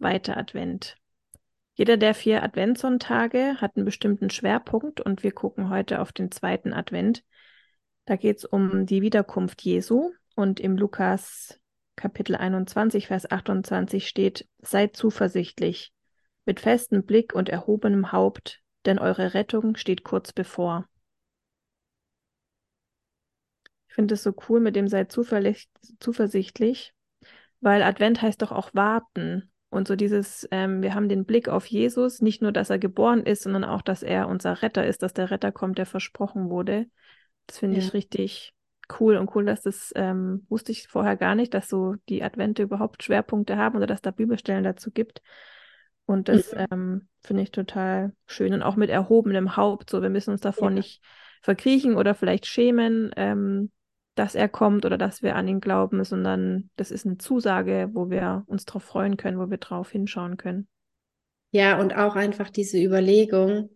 zweite Advent. Jeder der vier Adventssonntage hat einen bestimmten Schwerpunkt und wir gucken heute auf den zweiten Advent. Da geht es um die Wiederkunft Jesu und im Lukas Kapitel 21, Vers 28 steht, Seid zuversichtlich, mit festem Blick und erhobenem Haupt, denn eure Rettung steht kurz bevor. Ich finde es so cool mit dem Seid zuversichtlich, weil Advent heißt doch auch warten. Und so dieses, ähm, wir haben den Blick auf Jesus, nicht nur, dass er geboren ist, sondern auch, dass er unser Retter ist, dass der Retter kommt, der versprochen wurde. Das finde ja. ich richtig cool und cool, dass das ähm, wusste ich vorher gar nicht, dass so die Advente überhaupt Schwerpunkte haben oder dass da Bibelstellen dazu gibt. Und das ja. ähm, finde ich total schön und auch mit erhobenem Haupt. So, wir müssen uns davor ja. nicht verkriechen oder vielleicht schämen, ähm, dass er kommt oder dass wir an ihn glauben, sondern das ist eine Zusage, wo wir uns darauf freuen können, wo wir drauf hinschauen können. Ja, und auch einfach diese Überlegung,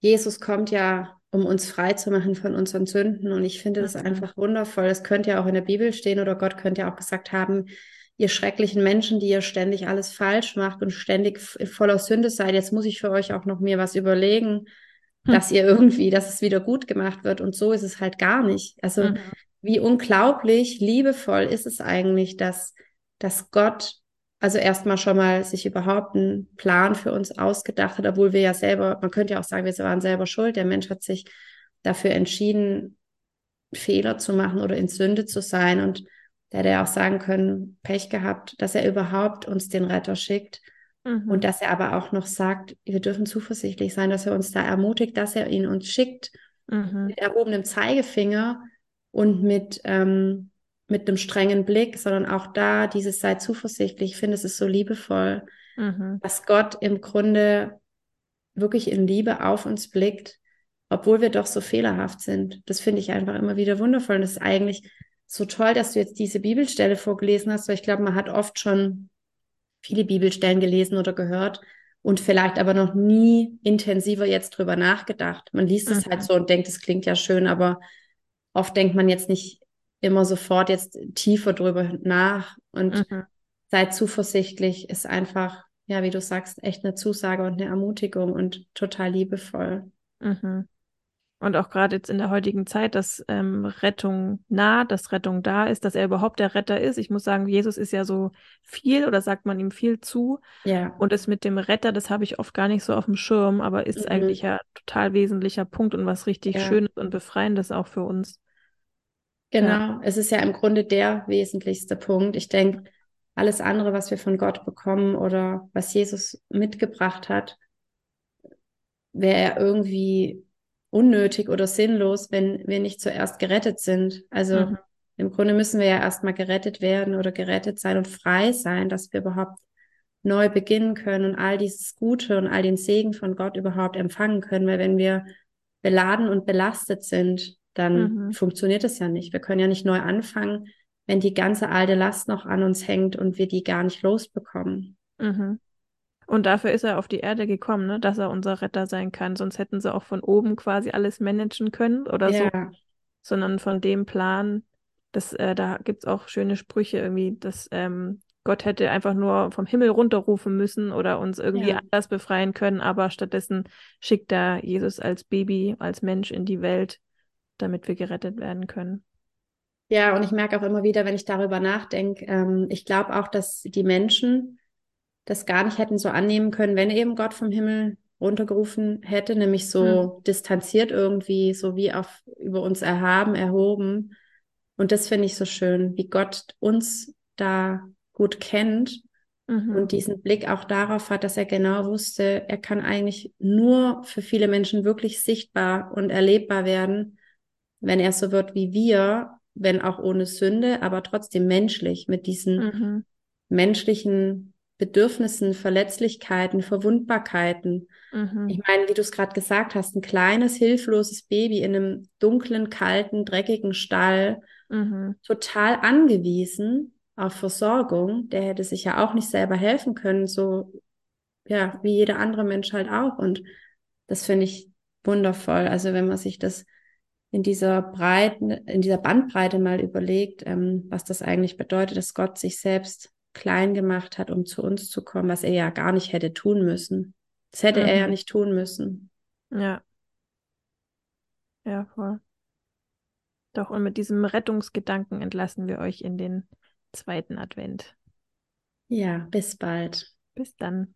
Jesus kommt ja, um uns frei zu machen von unseren Sünden. Und ich finde das einfach wundervoll. Das könnte ja auch in der Bibel stehen oder Gott könnte ja auch gesagt haben, ihr schrecklichen Menschen, die ihr ständig alles falsch macht und ständig voller Sünde seid, jetzt muss ich für euch auch noch mir was überlegen, hm. dass ihr irgendwie, dass es wieder gut gemacht wird. Und so ist es halt gar nicht. Also mhm wie unglaublich liebevoll ist es eigentlich, dass, dass Gott also erstmal schon mal sich überhaupt einen Plan für uns ausgedacht hat, obwohl wir ja selber, man könnte ja auch sagen, wir waren selber schuld. Der Mensch hat sich dafür entschieden, Fehler zu machen oder in Sünde zu sein. Und der hätte ja auch sagen können, Pech gehabt, dass er überhaupt uns den Retter schickt. Mhm. Und dass er aber auch noch sagt, wir dürfen zuversichtlich sein, dass er uns da ermutigt, dass er ihn uns schickt mhm. mit erhobenem Zeigefinger und mit, ähm, mit einem strengen Blick, sondern auch da dieses sei zuversichtlich. Ich finde, es ist so liebevoll, mhm. dass Gott im Grunde wirklich in Liebe auf uns blickt, obwohl wir doch so fehlerhaft sind. Das finde ich einfach immer wieder wundervoll. Und es ist eigentlich so toll, dass du jetzt diese Bibelstelle vorgelesen hast, weil ich glaube, man hat oft schon viele Bibelstellen gelesen oder gehört und vielleicht aber noch nie intensiver jetzt drüber nachgedacht. Man liest mhm. es halt mhm. so und denkt, es klingt ja schön, aber oft denkt man jetzt nicht immer sofort jetzt tiefer drüber nach und mhm. sei zuversichtlich ist einfach, ja, wie du sagst, echt eine Zusage und eine Ermutigung und total liebevoll. Mhm. Und auch gerade jetzt in der heutigen Zeit, dass ähm, Rettung nah, dass Rettung da ist, dass er überhaupt der Retter ist. Ich muss sagen, Jesus ist ja so viel oder sagt man ihm viel zu. Ja. Und das mit dem Retter, das habe ich oft gar nicht so auf dem Schirm, aber ist mhm. eigentlich ja total wesentlicher Punkt und was richtig ja. Schönes und Befreiendes auch für uns. Genau, ja. es ist ja im Grunde der wesentlichste Punkt. Ich denke, alles andere, was wir von Gott bekommen oder was Jesus mitgebracht hat, wäre irgendwie unnötig oder sinnlos, wenn wir nicht zuerst gerettet sind. Also mhm. im Grunde müssen wir ja erstmal gerettet werden oder gerettet sein und frei sein, dass wir überhaupt neu beginnen können und all dieses Gute und all den Segen von Gott überhaupt empfangen können. Weil wenn wir beladen und belastet sind, dann mhm. funktioniert es ja nicht. Wir können ja nicht neu anfangen, wenn die ganze alte Last noch an uns hängt und wir die gar nicht losbekommen. Mhm. Und dafür ist er auf die Erde gekommen, ne? dass er unser Retter sein kann. Sonst hätten sie auch von oben quasi alles managen können oder ja. so. Sondern von dem Plan, das, äh, da gibt es auch schöne Sprüche irgendwie, dass ähm, Gott hätte einfach nur vom Himmel runterrufen müssen oder uns irgendwie ja. anders befreien können, aber stattdessen schickt er Jesus als Baby, als Mensch in die Welt, damit wir gerettet werden können. Ja, und ich merke auch immer wieder, wenn ich darüber nachdenke, ähm, ich glaube auch, dass die Menschen das gar nicht hätten so annehmen können, wenn eben Gott vom Himmel runtergerufen hätte, nämlich so hm. distanziert irgendwie, so wie auf über uns erhaben, erhoben. Und das finde ich so schön, wie Gott uns da gut kennt mhm. und diesen Blick auch darauf hat, dass er genau wusste, er kann eigentlich nur für viele Menschen wirklich sichtbar und erlebbar werden, wenn er so wird wie wir, wenn auch ohne Sünde, aber trotzdem menschlich, mit diesen mhm. menschlichen Bedürfnissen, Verletzlichkeiten, Verwundbarkeiten. Mhm. Ich meine, wie du es gerade gesagt hast, ein kleines, hilfloses Baby in einem dunklen, kalten, dreckigen Stall, mhm. total angewiesen auf Versorgung. Der hätte sich ja auch nicht selber helfen können, so ja, wie jeder andere Mensch halt auch. Und das finde ich wundervoll. Also wenn man sich das in dieser Breiten, in dieser Bandbreite mal überlegt, ähm, was das eigentlich bedeutet, dass Gott sich selbst klein gemacht hat, um zu uns zu kommen, was er ja gar nicht hätte tun müssen. Das hätte mhm. er ja mhm. nicht tun müssen. Ja. Ja, voll. Doch, und mit diesem Rettungsgedanken entlassen wir euch in den zweiten Advent. Ja, bis bald. Bis dann.